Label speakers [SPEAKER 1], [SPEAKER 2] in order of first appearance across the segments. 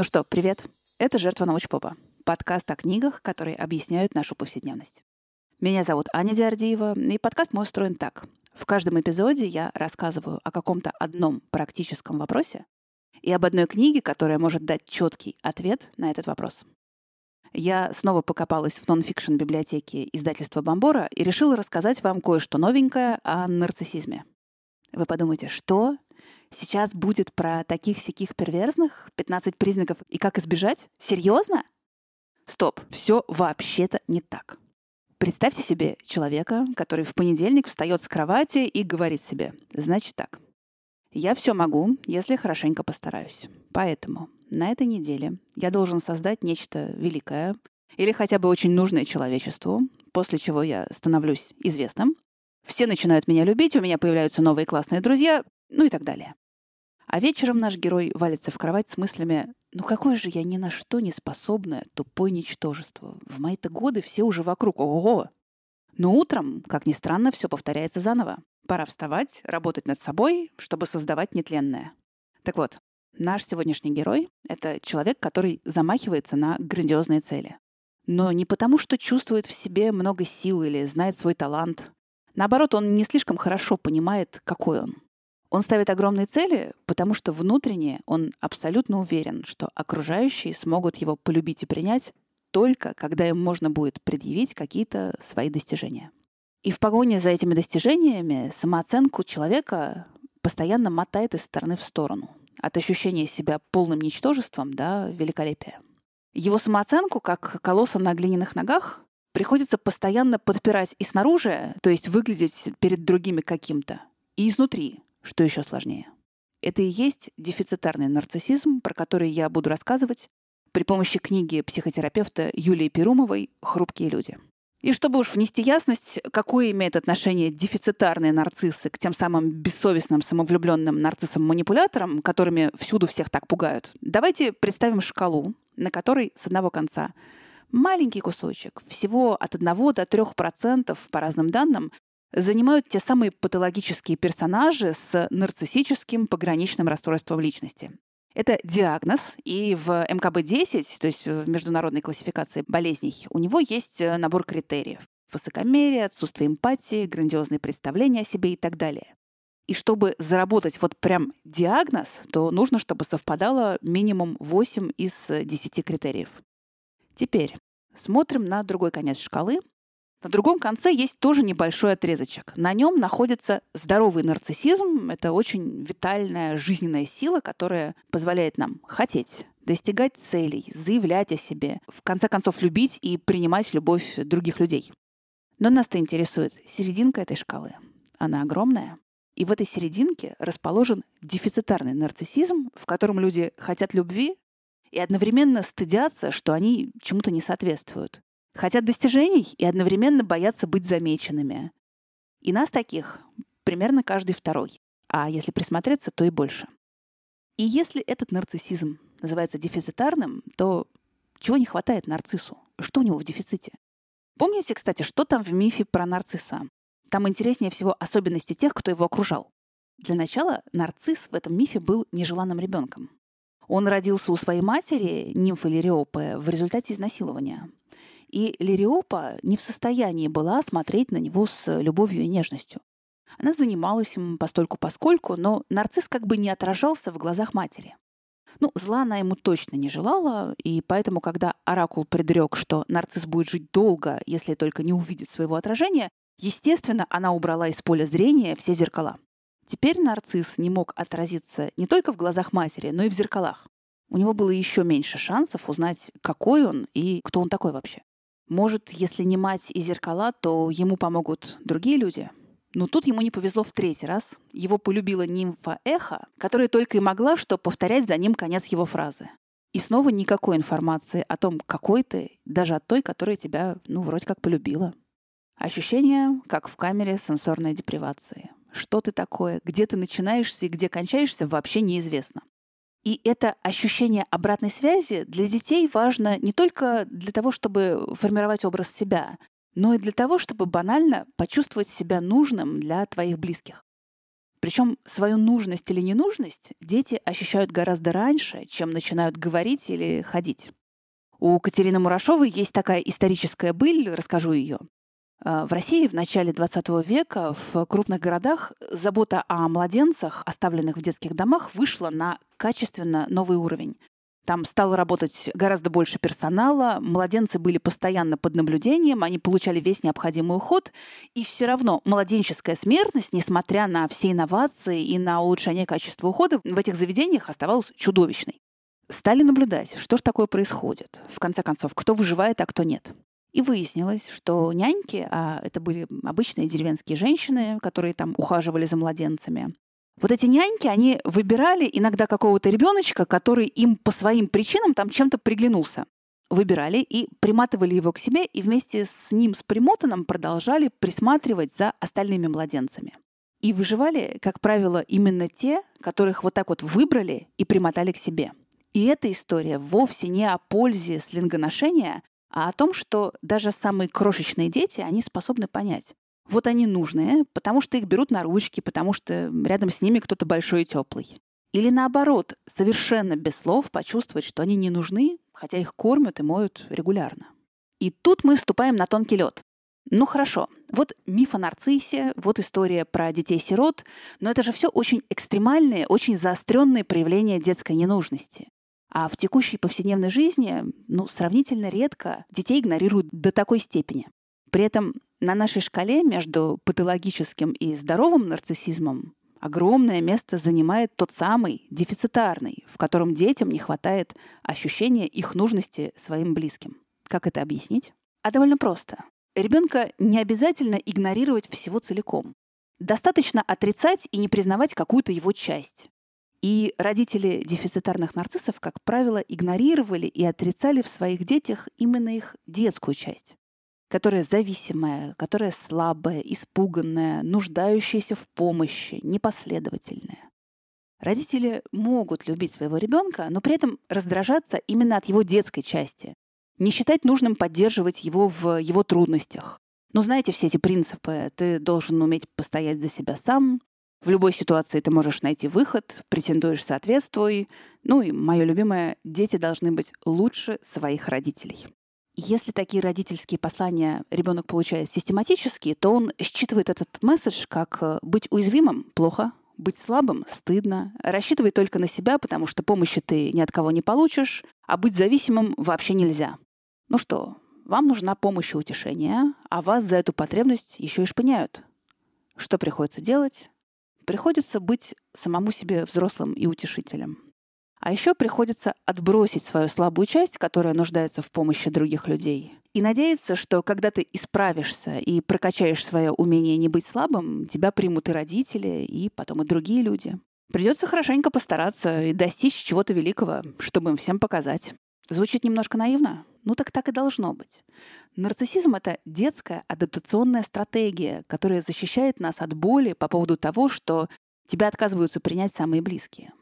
[SPEAKER 1] Ну что, привет. Это «Жертва научпопа» — подкаст о книгах, которые объясняют нашу повседневность. Меня зовут Аня Диардиева, и подкаст мой устроен так. В каждом эпизоде я рассказываю о каком-то одном практическом вопросе и об одной книге, которая может дать четкий ответ на этот вопрос. Я снова покопалась в нонфикшн библиотеке издательства Бомбора и решила рассказать вам кое-что новенькое о нарциссизме. Вы подумаете, что? Сейчас будет про таких-сяких перверзных, 15 признаков и как избежать? Серьезно? Стоп, все вообще-то не так. Представьте себе человека, который в понедельник встает с кровати и говорит себе, значит так, я все могу, если хорошенько постараюсь. Поэтому на этой неделе я должен создать нечто великое или хотя бы очень нужное человечеству, после чего я становлюсь известным. Все начинают меня любить, у меня появляются новые классные друзья, ну и так далее. А вечером наш герой валится в кровать с мыслями «Ну какое же я ни на что не способное, тупое ничтожество. В мои-то годы все уже вокруг. Ого!» Но утром, как ни странно, все повторяется заново. Пора вставать, работать над собой, чтобы создавать нетленное. Так вот, наш сегодняшний герой — это человек, который замахивается на грандиозные цели. Но не потому, что чувствует в себе много сил или знает свой талант. Наоборот, он не слишком хорошо понимает, какой он. Он ставит огромные цели, потому что внутренне он абсолютно уверен, что окружающие смогут его полюбить и принять только когда им можно будет предъявить какие-то свои достижения. И в погоне за этими достижениями самооценку человека постоянно мотает из стороны в сторону. От ощущения себя полным ничтожеством до великолепия. Его самооценку, как колосса на глиняных ногах, приходится постоянно подпирать и снаружи, то есть выглядеть перед другими каким-то, и изнутри, что еще сложнее? Это и есть дефицитарный нарциссизм, про который я буду рассказывать при помощи книги психотерапевта Юлии Перумовой «Хрупкие люди». И чтобы уж внести ясность, какое имеет отношение дефицитарные нарциссы к тем самым бессовестным, самовлюбленным нарциссам-манипуляторам, которыми всюду всех так пугают, давайте представим шкалу, на которой с одного конца маленький кусочек, всего от 1 до 3% по разным данным, занимают те самые патологические персонажи с нарциссическим пограничным расстройством личности. Это диагноз, и в МКБ-10, то есть в международной классификации болезней, у него есть э, набор критериев. Высокомерие, отсутствие эмпатии, грандиозные представления о себе и так далее. И чтобы заработать вот прям диагноз, то нужно, чтобы совпадало минимум 8 из 10 критериев. Теперь смотрим на другой конец шкалы, на другом конце есть тоже небольшой отрезочек. На нем находится здоровый нарциссизм. Это очень витальная жизненная сила, которая позволяет нам хотеть, достигать целей, заявлять о себе, в конце концов любить и принимать любовь других людей. Но нас-то интересует серединка этой шкалы. Она огромная. И в этой серединке расположен дефицитарный нарциссизм, в котором люди хотят любви и одновременно стыдятся, что они чему-то не соответствуют. Хотят достижений и одновременно боятся быть замеченными. И нас таких примерно каждый второй. А если присмотреться, то и больше. И если этот нарциссизм называется дефицитарным, то чего не хватает нарциссу? Что у него в дефиците? Помните, кстати, что там в мифе про нарцисса? Там интереснее всего особенности тех, кто его окружал. Для начала нарцисс в этом мифе был нежеланным ребенком. Он родился у своей матери, нимфы Лириопы, в результате изнасилования. И Лириопа не в состоянии была смотреть на него с любовью и нежностью. Она занималась им постольку-поскольку, но нарцисс как бы не отражался в глазах матери. Ну, зла она ему точно не желала, и поэтому, когда Оракул предрек, что нарцисс будет жить долго, если только не увидит своего отражения, естественно, она убрала из поля зрения все зеркала. Теперь нарцисс не мог отразиться не только в глазах матери, но и в зеркалах. У него было еще меньше шансов узнать, какой он и кто он такой вообще. Может, если не мать и зеркала, то ему помогут другие люди. Но тут ему не повезло в третий раз. Его полюбила нимфа Эхо, которая только и могла что повторять за ним конец его фразы. И снова никакой информации о том, какой ты, даже от той, которая тебя, ну, вроде как полюбила. Ощущение, как в камере сенсорной депривации. Что ты такое, где ты начинаешься и где кончаешься, вообще неизвестно. И это ощущение обратной связи для детей важно не только для того, чтобы формировать образ себя, но и для того, чтобы банально почувствовать себя нужным для твоих близких. Причем свою нужность или ненужность дети ощущают гораздо раньше, чем начинают говорить или ходить. У Катерины Мурашовой есть такая историческая быль, расскажу ее. А, в России в начале 20 века в крупных городах забота о младенцах, оставленных в детских домах, вышла на качественно новый уровень. Там стало работать гораздо больше персонала, младенцы были постоянно под наблюдением, они получали весь необходимый уход, и все равно младенческая смертность, несмотря на все инновации и на улучшение качества ухода, в этих заведениях оставалась чудовищной. Стали наблюдать, что же такое происходит. В конце концов, кто выживает, а кто нет. И выяснилось, что няньки, а это были обычные деревенские женщины, которые там ухаживали за младенцами, вот эти няньки, они выбирали иногда какого-то ребеночка, который им по своим причинам там чем-то приглянулся. Выбирали и приматывали его к себе, и вместе с ним, с примотанным, продолжали присматривать за остальными младенцами. И выживали, как правило, именно те, которых вот так вот выбрали и примотали к себе. И эта история вовсе не о пользе слингоношения, а о том, что даже самые крошечные дети, они способны понять. Вот они нужные, потому что их берут на ручки, потому что рядом с ними кто-то большой и теплый. Или наоборот, совершенно без слов почувствовать, что они не нужны, хотя их кормят и моют регулярно. И тут мы вступаем на тонкий лед. Ну хорошо, вот миф о нарциссе, вот история про детей-сирот, но это же все очень экстремальные, очень заостренные проявления детской ненужности. А в текущей повседневной жизни, ну, сравнительно редко детей игнорируют до такой степени. При этом на нашей шкале между патологическим и здоровым нарциссизмом огромное место занимает тот самый дефицитарный, в котором детям не хватает ощущения их нужности своим близким. Как это объяснить? А довольно просто. Ребенка не обязательно игнорировать всего целиком. Достаточно отрицать и не признавать какую-то его часть. И родители дефицитарных нарциссов, как правило, игнорировали и отрицали в своих детях именно их детскую часть которая зависимая, которая слабая, испуганная, нуждающаяся в помощи, непоследовательная. Родители могут любить своего ребенка, но при этом раздражаться именно от его детской части, не считать нужным поддерживать его в его трудностях. Но знаете все эти принципы. Ты должен уметь постоять за себя сам. В любой ситуации ты можешь найти выход, претендуешь соответствуй. Ну и мое любимое, дети должны быть лучше своих родителей. Если такие родительские послания ребенок получает систематически, то он считывает этот месседж как э, быть уязвимым – плохо, быть слабым – стыдно, рассчитывай только на себя, потому что помощи ты ни от кого не получишь, а быть зависимым вообще нельзя. Ну что, вам нужна помощь и утешение, а вас за эту потребность еще и шпыняют. Что приходится делать? Приходится быть самому себе взрослым и утешителем. А еще приходится отбросить свою слабую часть, которая нуждается в помощи других людей, и надеяться, что когда ты исправишься и прокачаешь свое умение не быть слабым, тебя примут и родители, и потом и другие люди. Придется хорошенько постараться и достичь чего-то великого, чтобы им всем показать. Звучит немножко наивно? Ну так так и должно быть. Нарциссизм — это детская адаптационная стратегия, которая защищает нас от боли по поводу того, что тебя отказываются принять самые близкие.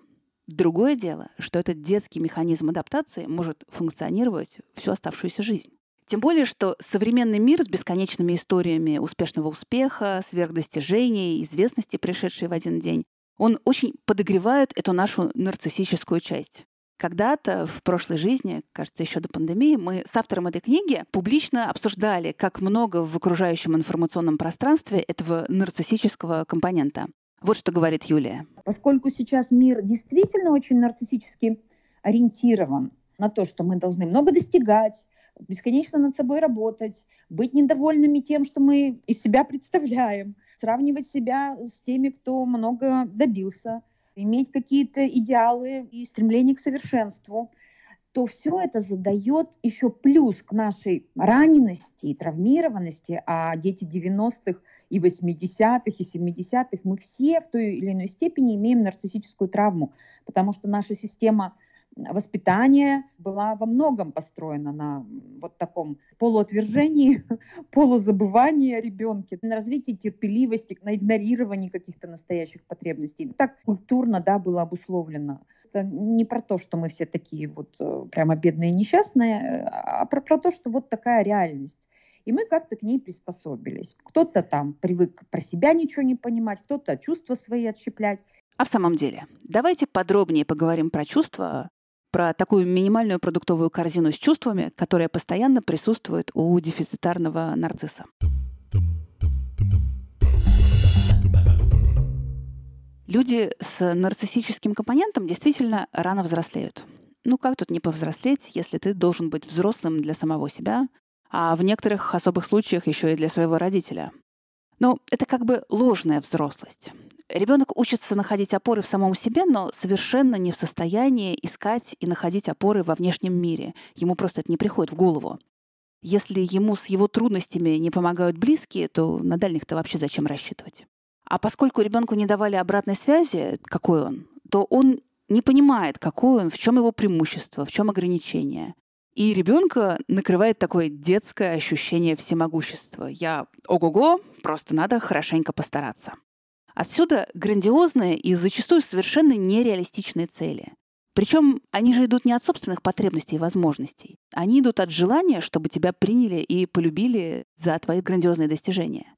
[SPEAKER 1] Другое дело, что этот детский механизм адаптации может функционировать всю оставшуюся жизнь. Тем более, что современный мир с бесконечными историями успешного успеха, сверхдостижений, известности, пришедшей в один день, он очень подогревает эту нашу нарциссическую часть. Когда-то в прошлой жизни, кажется, еще до пандемии, мы с автором этой книги публично обсуждали, как много в окружающем информационном пространстве этого нарциссического компонента. Вот что говорит Юлия.
[SPEAKER 2] Поскольку сейчас мир действительно очень нарциссически ориентирован на то, что мы должны много достигать, бесконечно над собой работать, быть недовольными тем, что мы из себя представляем, сравнивать себя с теми, кто много добился, иметь какие-то идеалы и стремление к совершенству, то все это задает еще плюс к нашей ранености и травмированности, а дети 90-х и 80-х, и 70-х, мы все в той или иной степени имеем нарциссическую травму, потому что наша система воспитания была во многом построена на вот таком полуотвержении, полузабывании о ребенке, на развитии терпеливости, на игнорировании каких-то настоящих потребностей. Так культурно, да, было обусловлено. Это не про то, что мы все такие вот э, прямо бедные и несчастные, а про, про то, что вот такая реальность. и мы как-то к ней приспособились. Кто-то там привык про себя ничего не понимать, кто-то чувства свои отщеплять.
[SPEAKER 1] А в самом деле, давайте подробнее поговорим про чувства, про такую минимальную продуктовую корзину с чувствами, которая постоянно присутствует у дефицитарного нарцисса. Люди с нарциссическим компонентом действительно рано взрослеют. Ну как тут не повзрослеть, если ты должен быть взрослым для самого себя, а в некоторых особых случаях еще и для своего родителя? Но это как бы ложная взрослость. Ребенок учится находить опоры в самом себе, но совершенно не в состоянии искать и находить опоры во внешнем мире. Ему просто это не приходит в голову. Если ему с его трудностями не помогают близкие, то на дальних-то вообще зачем рассчитывать? А поскольку ребенку не давали обратной связи, какой он, то он не понимает, какой он, в чем его преимущество, в чем ограничение. И ребенка накрывает такое детское ощущение всемогущества. Я ого-го, просто надо хорошенько постараться. Отсюда грандиозные и зачастую совершенно нереалистичные цели. Причем они же идут не от собственных потребностей и возможностей. Они идут от желания, чтобы тебя приняли и полюбили за твои грандиозные достижения.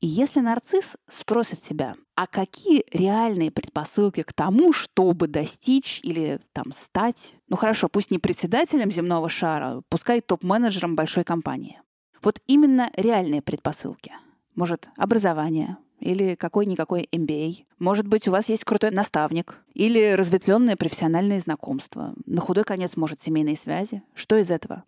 [SPEAKER 1] И если нарцисс спросит себя, а какие реальные предпосылки к тому, чтобы достичь или там стать, ну хорошо, пусть не председателем земного шара, пускай топ-менеджером большой компании. Вот именно реальные предпосылки. Может, образование, или какой-никакой MBA. Может быть, у вас есть крутой наставник или разветвленное профессиональное знакомство. На худой конец, может, семейные связи. Что из этого?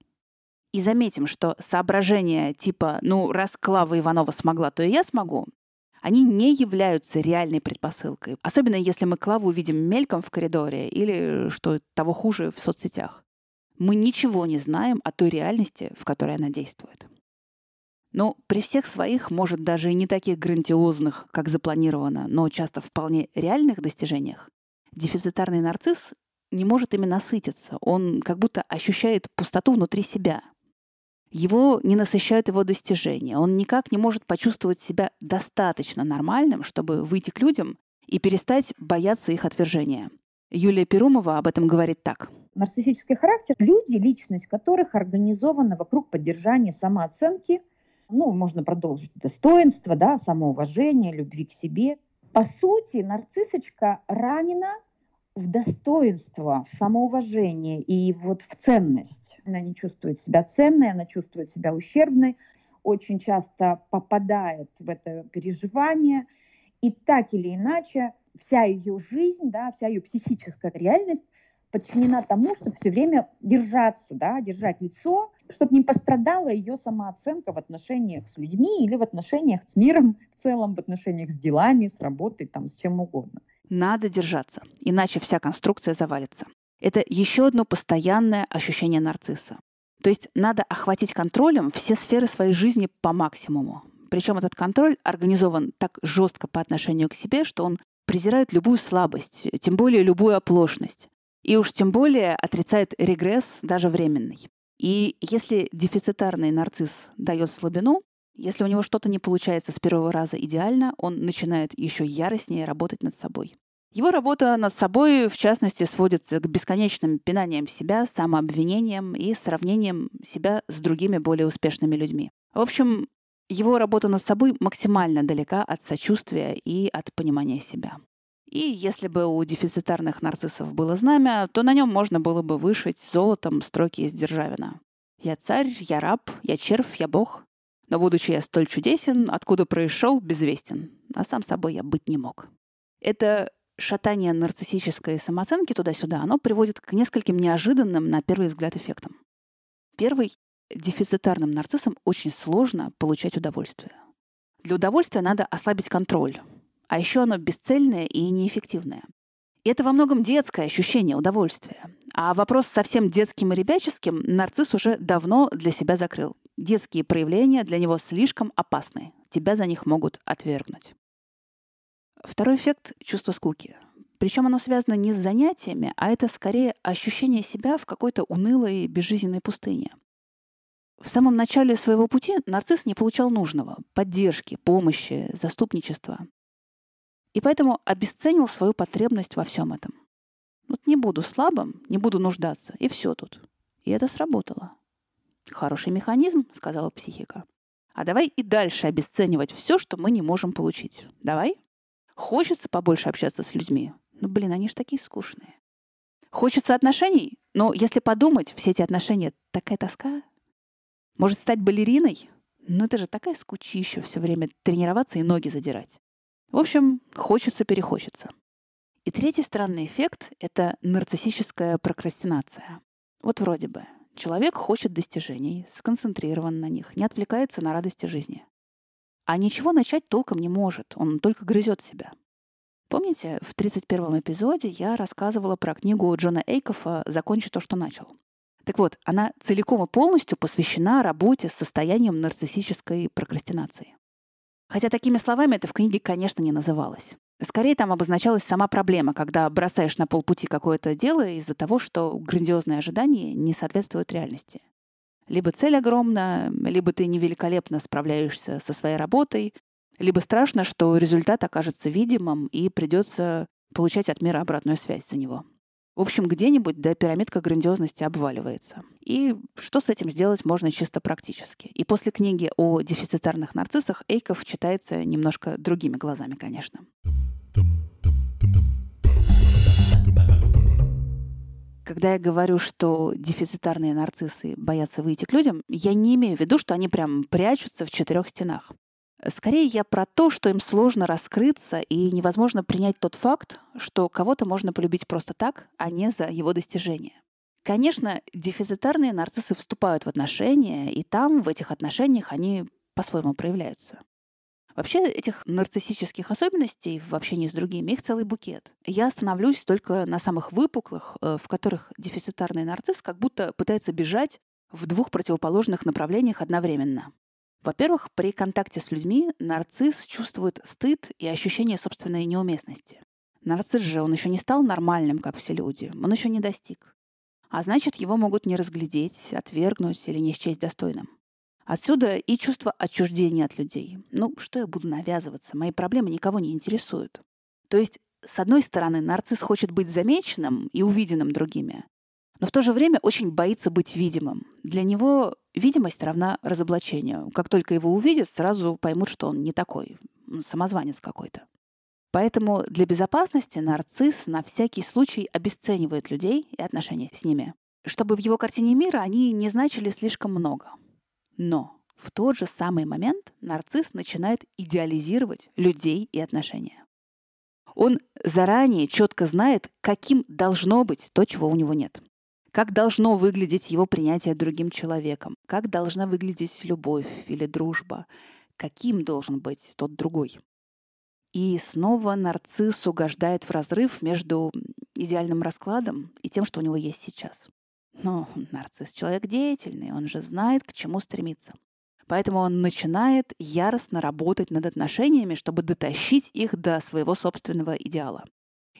[SPEAKER 1] И заметим, что соображения типа «ну, раз Клава Иванова смогла, то и я смогу», они не являются реальной предпосылкой. Особенно если мы Клаву увидим мельком в коридоре или, что того хуже, в соцсетях. Мы ничего не знаем о той реальности, в которой она действует. Но при всех своих, может, даже и не таких грандиозных, как запланировано, но часто вполне реальных достижениях, дефицитарный нарцисс не может ими насытиться. Он как будто ощущает пустоту внутри себя — его не насыщают его достижения. Он никак не может почувствовать себя достаточно нормальным, чтобы выйти к людям и перестать бояться их отвержения. Юлия Перумова об этом говорит так.
[SPEAKER 2] Нарциссический характер – люди, личность которых организована вокруг поддержания самооценки, ну, можно продолжить, достоинства, да, самоуважения, любви к себе. По сути, нарциссочка ранена в достоинство, в самоуважение и вот в ценность. Она не чувствует себя ценной, она чувствует себя ущербной, очень часто попадает в это переживание. И так или иначе вся ее жизнь, да, вся ее психическая реальность подчинена тому, чтобы все время держаться, да, держать лицо, чтобы не пострадала ее самооценка в отношениях с людьми или в отношениях с миром в целом, в отношениях с делами, с работой, там, с чем угодно.
[SPEAKER 1] Надо держаться, иначе вся конструкция завалится. Это еще одно постоянное ощущение нарцисса. То есть надо охватить контролем все сферы своей жизни по максимуму. Причем этот контроль организован так жестко по отношению к себе, что он презирает любую слабость, тем более любую оплошность. И уж тем более отрицает регресс, даже временный. И если дефицитарный нарцисс дает слабину, если у него что-то не получается с первого раза идеально, он начинает еще яростнее работать над собой. Его работа над собой, в частности, сводится к бесконечным пинаниям себя, самообвинениям и сравнением себя с другими более успешными людьми. В общем, его работа над собой максимально далека от сочувствия и от понимания себя. И если бы у дефицитарных нарциссов было знамя, то на нем можно было бы вышить золотом строки из Державина. «Я царь, я раб, я червь, я бог. Но будучи я столь чудесен, откуда происшел, безвестен. А сам собой я быть не мог. Это шатание нарциссической самооценки туда-сюда, оно приводит к нескольким неожиданным, на первый взгляд, эффектам. Первый — дефицитарным нарциссам очень сложно получать удовольствие. Для удовольствия надо ослабить контроль, а еще оно бесцельное и неэффективное. И это во многом детское ощущение удовольствия. А вопрос совсем детским и ребяческим нарцисс уже давно для себя закрыл. Детские проявления для него слишком опасны. Тебя за них могут отвергнуть. Второй эффект — чувство скуки. Причем оно связано не с занятиями, а это скорее ощущение себя в какой-то унылой, безжизненной пустыне. В самом начале своего пути нарцисс не получал нужного — поддержки, помощи, заступничества. И поэтому обесценил свою потребность во всем этом. Вот не буду слабым, не буду нуждаться, и все тут. И это сработало. Хороший механизм, сказала психика. А давай и дальше обесценивать все, что мы не можем получить. Давай? Хочется побольше общаться с людьми. Ну, блин, они же такие скучные. Хочется отношений? Но если подумать, все эти отношения — такая тоска. Может, стать балериной? Ну, это же такая скучища все время тренироваться и ноги задирать. В общем, хочется-перехочется. И третий странный эффект — это нарциссическая прокрастинация. Вот вроде бы человек хочет достижений, сконцентрирован на них, не отвлекается на радости жизни. А ничего начать толком не может, он только грызет себя. Помните, в 31-м эпизоде я рассказывала про книгу Джона Эйкофа «Закончи то, что начал». Так вот, она целиком и полностью посвящена работе с состоянием нарциссической прокрастинации. Хотя такими словами это в книге, конечно, не называлось. Скорее там обозначалась сама проблема, когда бросаешь на полпути какое-то дело из-за того, что грандиозные ожидания не соответствуют реальности. Либо цель огромна, либо ты невеликолепно справляешься со своей работой, либо страшно, что результат окажется видимым и придется получать от мира обратную связь за него. В общем, где-нибудь да пирамидка грандиозности обваливается. И что с этим сделать можно чисто практически. И после книги о дефицитарных нарциссах Эйков читается немножко другими глазами, конечно. Когда я говорю, что дефицитарные нарциссы боятся выйти к людям, я не имею в виду, что они прям прячутся в четырех стенах. Скорее я про то, что им сложно раскрыться и невозможно принять тот факт, что кого-то можно полюбить просто так, а не за его достижения. Конечно, дефицитарные нарциссы вступают в отношения, и там, в этих отношениях, они по-своему проявляются. Вообще этих нарциссических особенностей в общении с другими, их целый букет. Я остановлюсь только на самых выпуклых, э, в которых дефицитарный нарцисс как будто пытается бежать в двух противоположных направлениях одновременно. Во-первых, при контакте с людьми нарцисс чувствует стыд и ощущение собственной неуместности. Нарцисс же, он еще не стал нормальным, как все люди. Он еще не достиг. А значит, его могут не разглядеть, отвергнуть или не счесть достойным. Отсюда и чувство отчуждения от людей. Ну, что я буду навязываться? Мои проблемы никого не интересуют. То есть, с одной стороны, нарцисс хочет быть замеченным и увиденным другими, но в то же время очень боится быть видимым. Для него видимость равна разоблачению. Как только его увидят, сразу поймут, что он не такой, самозванец какой-то. Поэтому для безопасности нарцисс на всякий случай обесценивает людей и отношения с ними, чтобы в его картине мира они не значили слишком много. Но в тот же самый момент нарцисс начинает идеализировать людей и отношения. Он заранее четко знает, каким должно быть то, чего у него нет как должно выглядеть его принятие другим человеком, как должна выглядеть любовь или дружба, каким должен быть тот другой. И снова нарцисс угождает в разрыв между идеальным раскладом и тем, что у него есть сейчас. Но нарцисс — человек деятельный, он же знает, к чему стремиться. Поэтому он начинает яростно работать над отношениями, чтобы дотащить их до своего собственного идеала.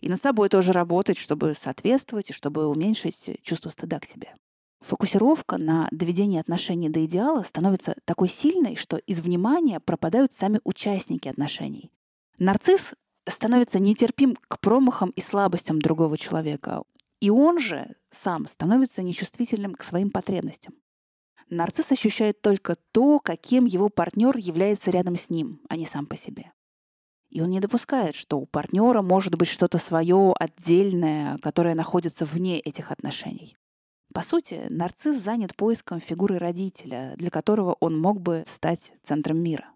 [SPEAKER 1] И над собой тоже работать, чтобы соответствовать и чтобы уменьшить чувство стыда к себе. Фокусировка на доведении отношений до идеала становится такой сильной, что из внимания пропадают сами участники отношений. Нарцисс становится нетерпим к промахам и слабостям другого человека. И он же сам становится нечувствительным к своим потребностям. Нарцисс ощущает только то, каким его партнер является рядом с ним, а не сам по себе. И он не допускает, что у партнера может быть что-то свое отдельное, которое находится вне этих отношений. По сути, нарцисс занят поиском фигуры родителя, для которого он мог бы стать центром мира.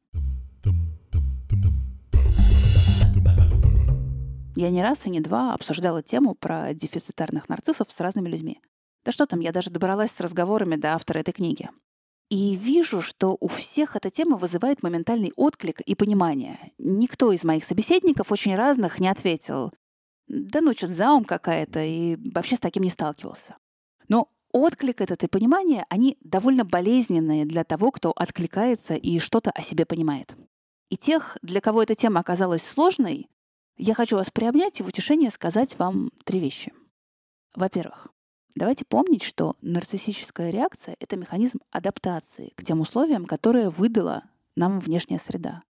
[SPEAKER 1] Я не раз и не два обсуждала тему про дефицитарных нарциссов с разными людьми. Да что там, я даже добралась с разговорами до автора этой книги. И вижу, что у всех эта тема вызывает моментальный отклик и понимание. Никто из моих собеседников, очень разных, не ответил. Да ну, что-то заум какая-то, и вообще с таким не сталкивался. Но отклик этот и понимание, они довольно болезненные для того, кто откликается и что-то о себе понимает. И тех, для кого эта тема оказалась сложной, я хочу вас приобнять и в утешение сказать вам три вещи. Во-первых, Давайте помнить, что нарциссическая реакция — это механизм адаптации к тем условиям, которые выдала нам внешняя среда.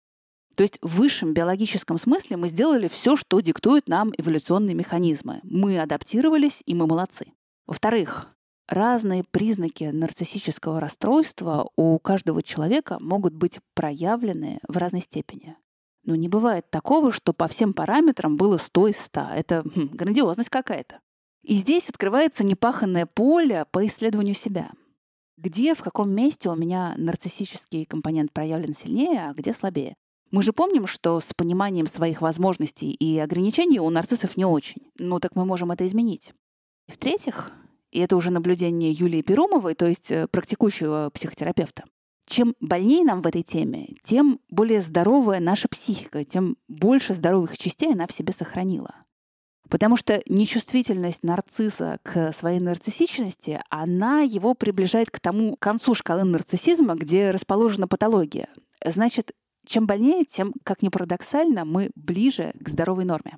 [SPEAKER 1] То есть в высшем биологическом смысле мы сделали все, что диктуют нам эволюционные механизмы. Мы адаптировались, и мы молодцы. Во-вторых, разные признаки нарциссического расстройства у каждого человека могут быть проявлены в разной степени. Но не бывает такого, что по всем параметрам было 100 из 100. Это хм, грандиозность какая-то. И здесь открывается непаханное поле по исследованию себя. Где, в каком месте у меня нарциссический компонент проявлен сильнее, а где слабее? Мы же помним, что с пониманием своих возможностей и ограничений у нарциссов не очень. Ну так мы можем это изменить. И в-третьих, и это уже наблюдение Юлии Перумовой, то есть э, практикующего психотерапевта, чем больнее нам в этой теме, тем более здоровая наша психика, тем больше здоровых частей она в себе сохранила. Потому что нечувствительность нарцисса к своей нарциссичности, она его приближает к тому концу шкалы нарциссизма, где расположена патология. Значит, чем больнее, тем, как ни парадоксально, мы ближе к здоровой норме.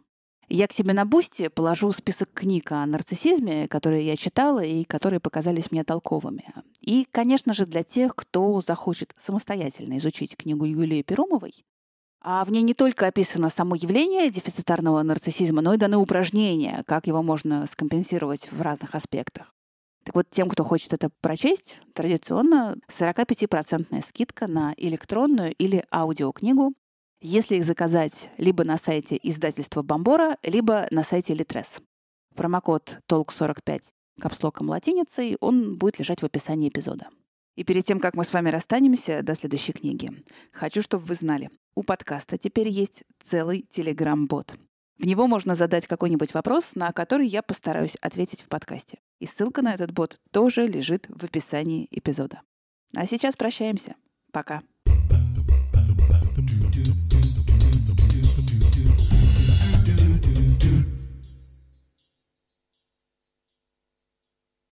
[SPEAKER 1] Я к себе на бусте положу список книг о нарциссизме, которые я читала и которые показались мне толковыми. И, конечно же, для тех, кто захочет самостоятельно изучить книгу Юлии Перумовой, а в ней не только описано само явление дефицитарного нарциссизма, но и даны упражнения, как его можно скомпенсировать в разных аспектах. Так вот, тем, кто хочет это прочесть, традиционно 45% скидка на электронную или аудиокнигу если их заказать либо на сайте издательства Бомбора, либо на сайте Литрес. Промокод TOLK45 капслоком латиницей, он будет лежать в описании эпизода. И перед тем, как мы с вами расстанемся до следующей книги, хочу, чтобы вы знали, у подкаста теперь есть целый телеграм-бот. В него можно задать какой-нибудь вопрос, на который я постараюсь ответить в подкасте. И ссылка на этот бот тоже лежит в описании эпизода. А сейчас прощаемся. Пока. do